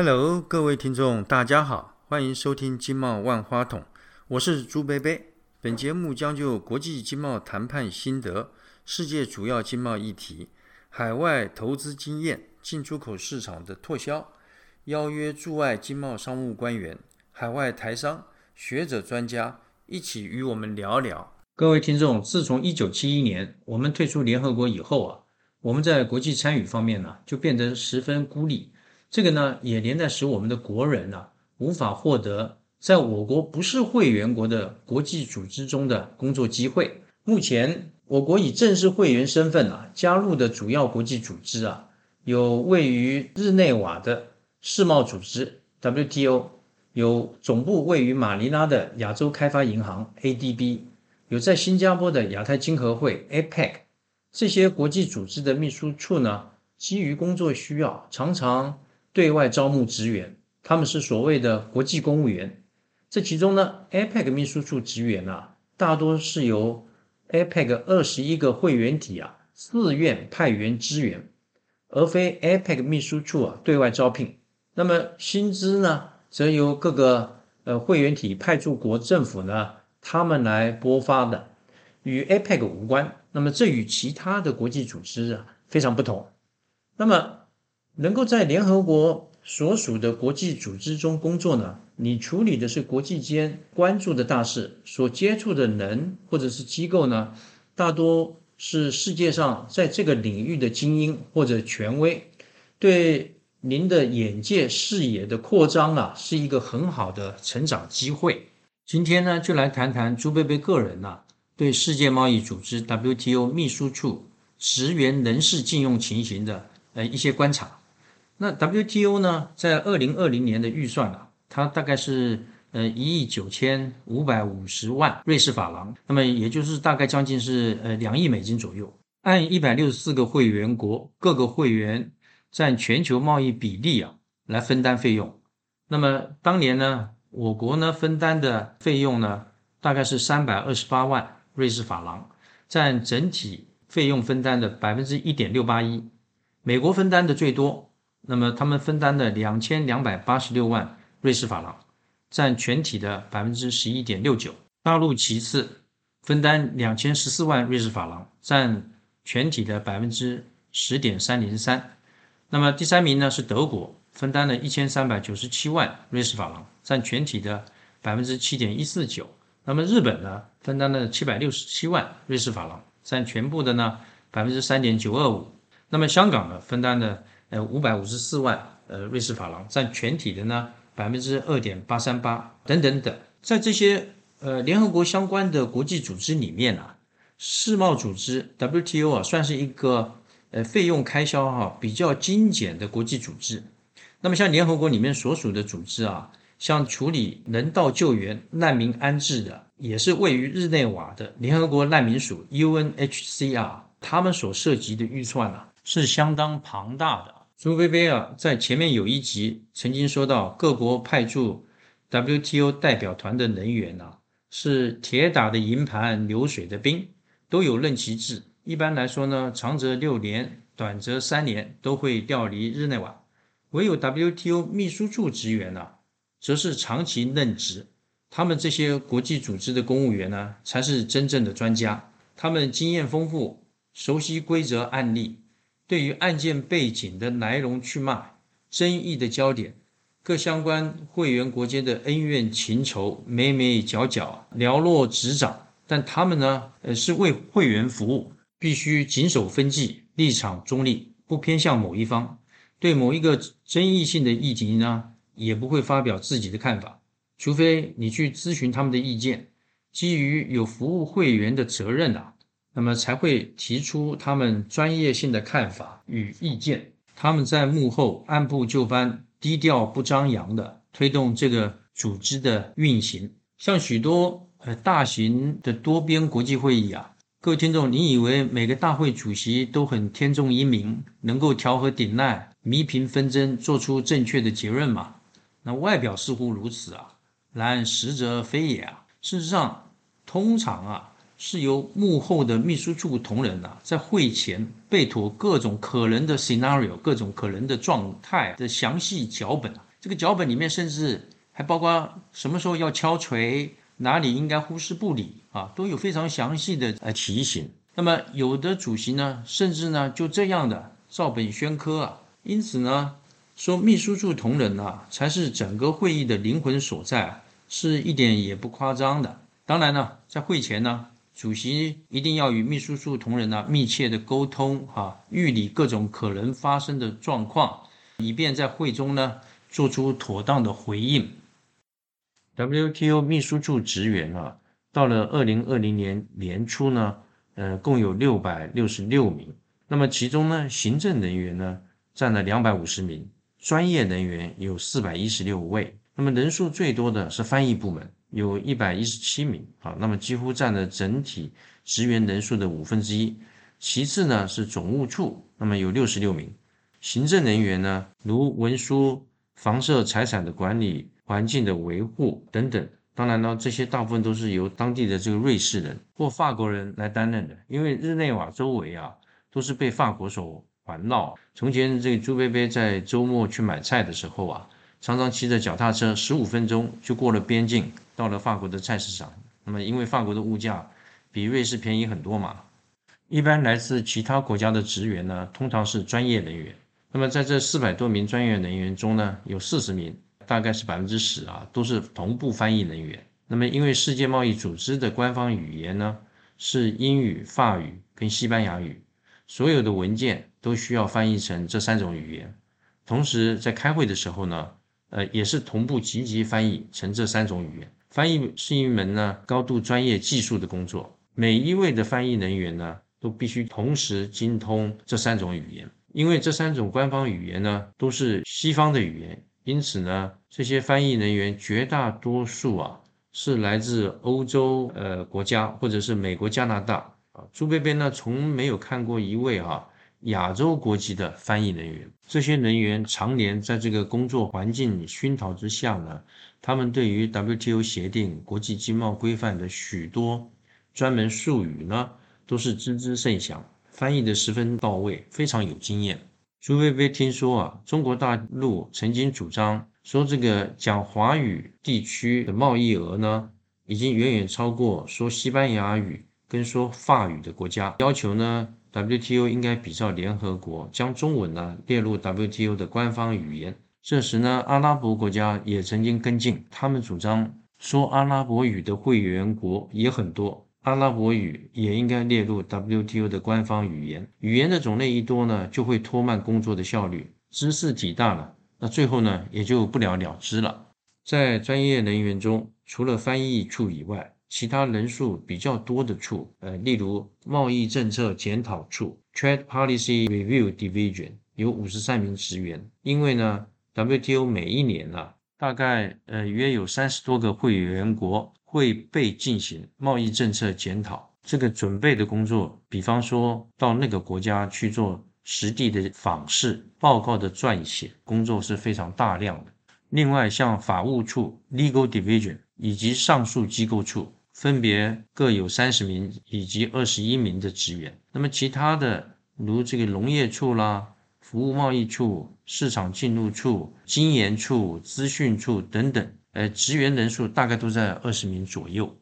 Hello，各位听众，大家好，欢迎收听《经贸万花筒》，我是朱贝贝。本节目将就国际经贸谈判心得、世界主要经贸议题、海外投资经验、进出口市场的拓销，邀约驻外经贸商务官员、海外台商、学者、专家一起与我们聊聊。各位听众，自从一九七一年我们退出联合国以后啊，我们在国际参与方面呢，就变得十分孤立。这个呢，也连带使我们的国人呢，无法获得在我国不是会员国的国际组织中的工作机会。目前，我国以正式会员身份啊，加入的主要国际组织啊，有位于日内瓦的世贸组织 （WTO），有总部位于马尼拉的亚洲开发银行 （ADB）。有在新加坡的亚太经合会 （APEC） 这些国际组织的秘书处呢，基于工作需要，常常对外招募职员，他们是所谓的国际公务员。这其中呢，APEC 秘书处职员啊，大多是由 APEC 二十一个会员体啊自愿派员支援，而非 APEC 秘书处啊对外招聘。那么薪资呢，则由各个呃会员体派驻国政府呢。他们来拨发的，与 APEC 无关。那么这与其他的国际组织啊非常不同。那么能够在联合国所属的国际组织中工作呢？你处理的是国际间关注的大事，所接触的人或者是机构呢，大多是世界上在这个领域的精英或者权威，对您的眼界视野的扩张啊，是一个很好的成长机会。今天呢，就来谈谈朱贝贝个人呐对世界贸易组织 WTO 秘书处职员人事禁用情形的呃一些观察。那 WTO 呢，在二零二零年的预算啊，它大概是呃一亿九千五百五十万瑞士法郎，那么也就是大概将近是呃两亿美金左右。按一百六十四个会员国各个会员占全球贸易比例啊来分担费用。那么当年呢？我国呢分担的费用呢大概是三百二十八万瑞士法郎，占整体费用分担的百分之一点六八一。美国分担的最多，那么他们分担的两千两百八十六万瑞士法郎，占全体的百分之十一点六九。大陆其次，分担两千十四万瑞士法郎，占全体的百分之十点三零三。那么第三名呢是德国。分担了一千三百九十七万瑞士法郎，占全体的百分之七点一四九。那么日本呢，分担了七百六十七万瑞士法郎，占全部的呢百分之三点九二五。那么香港呢，分担了呃五百五十四万呃瑞士法郎，占全体的呢百分之二点八三八等等等。在这些呃联合国相关的国际组织里面啊，世贸组织 WTO 啊，算是一个呃费用开销哈比较精简的国际组织。那么，像联合国里面所属的组织啊，像处理人道救援、难民安置的，也是位于日内瓦的联合国难民署 （UNHCR），他们所涉及的预算啊，是相当庞大的。朱菲菲啊，在前面有一集曾经说到，各国派驻 WTO 代表团的人员啊，是铁打的营盘流水的兵，都有任期制。一般来说呢，长则六年，短则三年，都会调离日内瓦。唯有 WTO 秘书处职员呢，则是长期任职。他们这些国际组织的公务员呢，才是真正的专家。他们经验丰富，熟悉规则案例，对于案件背景的来龙去脉、争议的焦点、各相关会员国间的恩怨情仇、眉眉角角寥落指掌。但他们呢，呃，是为会员服务，必须谨守分际，立场中立，不偏向某一方。对某一个争议性的议题呢，也不会发表自己的看法，除非你去咨询他们的意见，基于有服务会员的责任啊，那么才会提出他们专业性的看法与意见。他们在幕后按部就班、低调不张扬的推动这个组织的运行。像许多呃大型的多边国际会议啊，各位听众，你以为每个大会主席都很天纵英明，能够调和顶难？弥平纷争，做出正确的结论嘛？那外表似乎如此啊，然实则非也啊。事实上，通常啊，是由幕后的秘书处同仁啊，在会前备妥各种可能的 scenario，各种可能的状态的详细脚本，这个脚本里面甚至还包括什么时候要敲锤，哪里应该忽视不理啊，都有非常详细的呃提醒。那么有的主席呢，甚至呢就这样的照本宣科啊，因此呢说秘书处同仁啊才是整个会议的灵魂所在，是一点也不夸张的。当然呢，在会前呢，主席一定要与秘书处同仁呢密切的沟通哈，预理各种可能发生的状况，以便在会中呢做出妥当的回应。WTO 秘书处职员啊，到了二零二零年年初呢。呃，共有六百六十六名。那么其中呢，行政人员呢占了两百五十名，专业人员有四百一十六位。那么人数最多的是翻译部门，有一百一十七名啊，那么几乎占了整体职员人数的五分之一。其次呢是总务处，那么有六十六名。行政人员呢，如文书、房舍财产的管理、环境的维护等等。当然呢，这些大部分都是由当地的这个瑞士人或法国人来担任的，因为日内瓦周围啊都是被法国所环绕。从前这个朱贝贝在周末去买菜的时候啊，常常骑着脚踏车，十五分钟就过了边境，到了法国的菜市场。那么因为法国的物价比瑞士便宜很多嘛，一般来自其他国家的职员呢，通常是专业人员。那么在这四百多名专业人员中呢，有四十名。大概是百分之十啊，都是同步翻译人员。那么，因为世界贸易组织的官方语言呢是英语、法语跟西班牙语，所有的文件都需要翻译成这三种语言。同时，在开会的时候呢，呃，也是同步积极翻译成这三种语言。翻译是一门呢高度专业技术的工作，每一位的翻译人员呢都必须同时精通这三种语言，因为这三种官方语言呢都是西方的语言。因此呢，这些翻译人员绝大多数啊是来自欧洲呃国家或者是美国、加拿大啊。朱贝贝呢从没有看过一位哈亚洲国籍的翻译人员。这些人员常年在这个工作环境熏陶之下呢，他们对于 WTO 协定、国际经贸规范的许多专门术语呢都是知之甚详，翻译的十分到位，非常有经验。朱薇薇听说啊，中国大陆曾经主张说，这个讲华语地区的贸易额呢，已经远远超过说西班牙语跟说法语的国家。要求呢，WTO 应该比照联合国，将中文呢列入 WTO 的官方语言。这时呢，阿拉伯国家也曾经跟进，他们主张说阿拉伯语的会员国也很多。阿拉伯语也应该列入 WTO 的官方语言。语言的种类一多呢，就会拖慢工作的效率。知识体大了，那最后呢，也就不了了之了。在专业人员中，除了翻译处以外，其他人数比较多的处，呃，例如贸易政策检讨处 （Trade Policy Review Division） 有五十三名职员。因为呢，WTO 每一年呢，大概呃约有三十多个会员国。会被进行贸易政策检讨，这个准备的工作，比方说到那个国家去做实地的访视、报告的撰写工作是非常大量的。另外，像法务处 （Legal Division） 以及上述机构处，分别各有三十名以及二十一名的职员。那么，其他的如这个农业处啦、服务贸易处、市场进入处、经研处、资讯处等等。呃，职员人数大概都在二十名左右。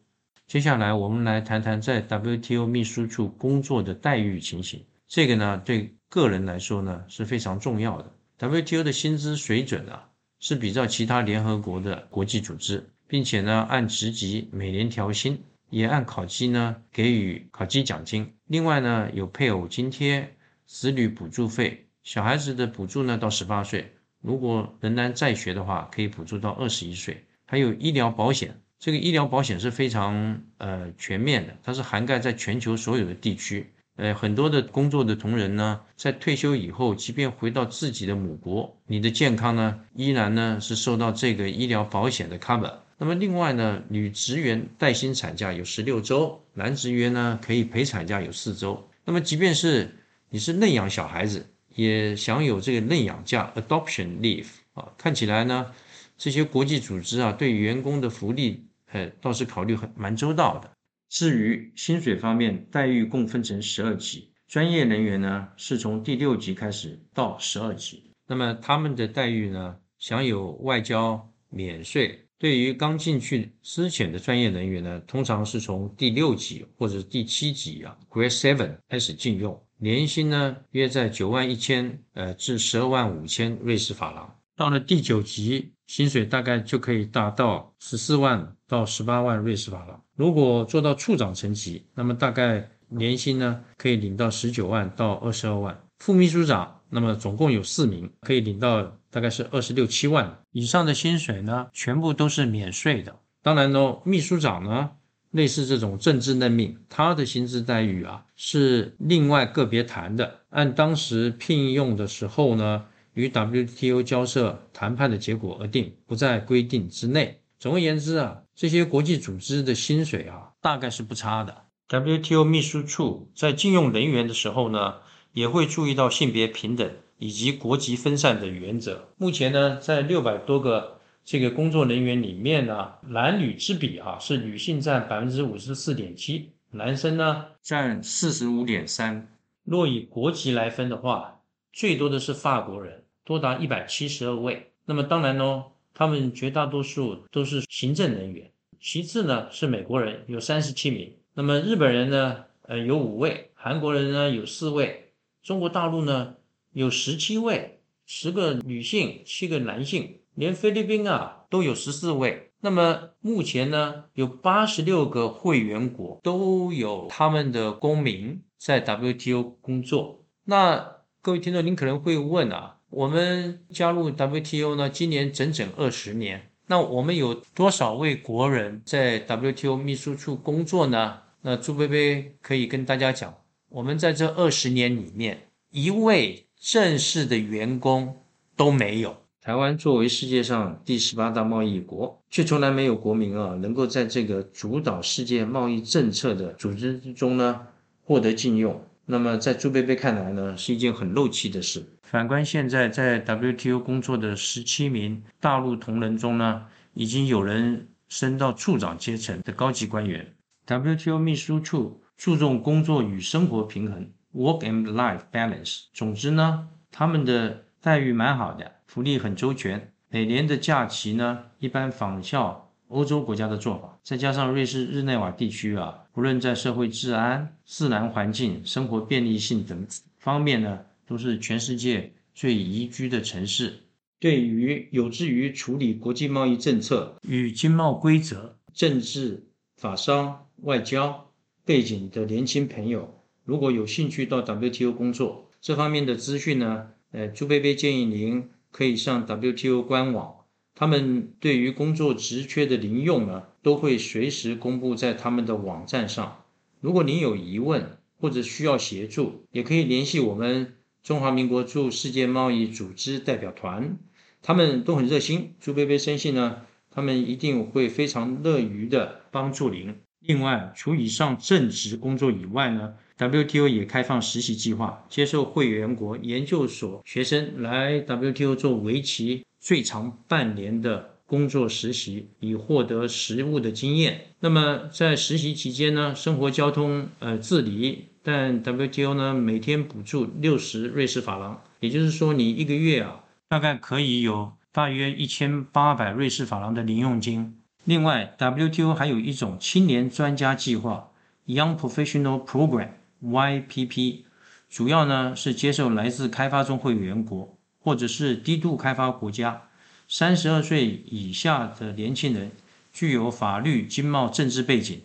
接下来，我们来谈谈在 WTO 秘书处工作的待遇情形。这个呢，对个人来说呢是非常重要的。WTO 的薪资水准啊，是比照其他联合国的国际组织，并且呢按职级每年调薪，也按考绩呢给予考绩奖金。另外呢，有配偶津贴、子女补助费，小孩子的补助呢到十八岁。如果仍然在学的话，可以补助到二十一岁。还有医疗保险，这个医疗保险是非常呃全面的，它是涵盖在全球所有的地区。呃，很多的工作的同仁呢，在退休以后，即便回到自己的母国，你的健康呢，依然呢是受到这个医疗保险的 cover。那么另外呢，女职员带薪产假有十六周，男职员呢可以陪产假有四周。那么即便是你是内养小孩子。也享有这个认养假 （adoption leave） 啊，看起来呢，这些国际组织啊，对员工的福利，呃，倒是考虑很蛮周到的。至于薪水方面，待遇共分成十二级，专业人员呢是从第六级开始到十二级。那么他们的待遇呢，享有外交免税。对于刚进去之前的专业人员呢，通常是从第六级或者第七级啊，Grade Seven 开始禁用，年薪呢约在九万一千呃至十二万五千瑞士法郎。到了第九级，薪水大概就可以达到十四万到十八万瑞士法郎。如果做到处长层级，那么大概年薪呢可以领到十九万到二十二万。副秘书长，那么总共有四名，可以领到。大概是二十六七万以上的薪水呢，全部都是免税的。当然喽，秘书长呢，类似这种政治任命，他的薪资待遇啊是另外个别谈的，按当时聘用的时候呢，与 WTO 交涉谈判的结果而定，不在规定之内。总而言之啊，这些国际组织的薪水啊，大概是不差的。WTO 秘书处在禁用人员的时候呢，也会注意到性别平等。以及国籍分散的原则。目前呢，在六百多个这个工作人员里面呢，男女之比啊，是女性占百分之五十四点七，男生呢占四十五点三。若以国籍来分的话，最多的是法国人，多达一百七十二位。那么当然哦，他们绝大多数都是行政人员。其次呢是美国人，有三十七名。那么日本人呢，呃有五位，韩国人呢有四位，中国大陆呢。有十七位，十个女性，七个男性，连菲律宾啊都有十四位。那么目前呢，有八十六个会员国都有他们的公民在 WTO 工作。那各位听众，您可能会问啊，我们加入 WTO 呢，今年整整二十年，那我们有多少位国人在 WTO 秘书处工作呢？那朱贝贝可以跟大家讲，我们在这二十年里面，一位。正式的员工都没有。台湾作为世界上第十八大贸易国，却从来没有国民啊能够在这个主导世界贸易政策的组织之中呢获得禁用。那么在朱贝贝看来呢，是一件很漏气的事。反观现在在 WTO 工作的十七名大陆同仁中呢，已经有人升到处长阶层的高级官员。WTO 秘书处注重工作与生活平衡。Work and life balance。总之呢，他们的待遇蛮好的，福利很周全。每年的假期呢，一般仿效欧洲国家的做法。再加上瑞士日内瓦地区啊，不论在社会治安、自然环境、生活便利性等方面呢，都是全世界最宜居的城市。对于有志于处理国际贸易政策与经贸规则、政治、法商、外交背景的年轻朋友。如果有兴趣到 WTO 工作，这方面的资讯呢？呃，朱贝贝建议您可以上 WTO 官网，他们对于工作职缺的临用呢，都会随时公布在他们的网站上。如果您有疑问或者需要协助，也可以联系我们中华民国驻世界贸易组织代表团，他们都很热心。朱贝贝深信呢，他们一定会非常乐于的帮助您。另外，除以上正职工作以外呢？WTO 也开放实习计划，接受会员国研究所学生来 WTO 做为期最长半年的工作实习，以获得实务的经验。那么在实习期间呢，生活交通呃自理，但 WTO 呢每天补助六十瑞士法郎，也就是说你一个月啊大概可以有大约一千八百瑞士法郎的零用金。另外，WTO 还有一种青年专家计划 （Young Professional Program）。YPP 主要呢是接受来自开发中会员国或者是低度开发国家三十二岁以下的年轻人，具有法律、经贸、政治背景，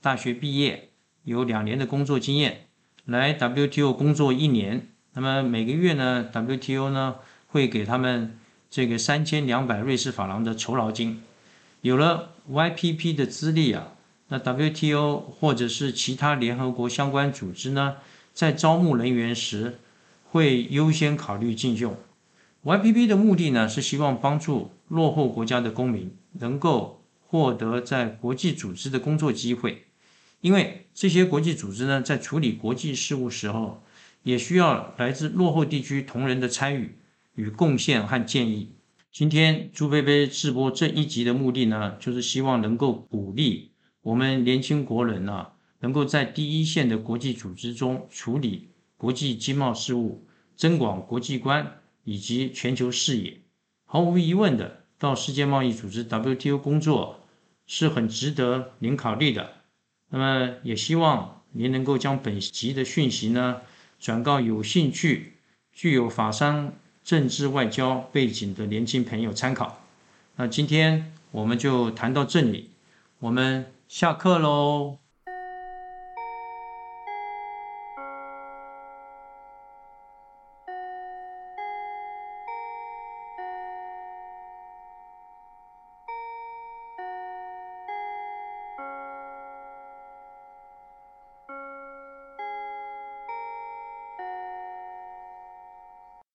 大学毕业，有两年的工作经验，来 WTO 工作一年，那么每个月呢，WTO 呢会给他们这个三千两百瑞士法郎的酬劳金。有了 YPP 的资历啊。那 WTO 或者是其他联合国相关组织呢，在招募人员时会优先考虑禁用 YPP 的目的呢，是希望帮助落后国家的公民能够获得在国际组织的工作机会，因为这些国际组织呢，在处理国际事务时候，也需要来自落后地区同仁的参与与贡献和建议。今天朱菲菲直播这一集的目的呢，就是希望能够鼓励。我们年轻国人呢，能够在第一线的国际组织中处理国际经贸事务，增广国际观以及全球视野，毫无疑问的，到世界贸易组织 WTO 工作是很值得您考虑的。那么，也希望您能够将本集的讯息呢转告有兴趣、具有法商、政治、外交背景的年轻朋友参考。那今天我们就谈到这里，我们下课喽。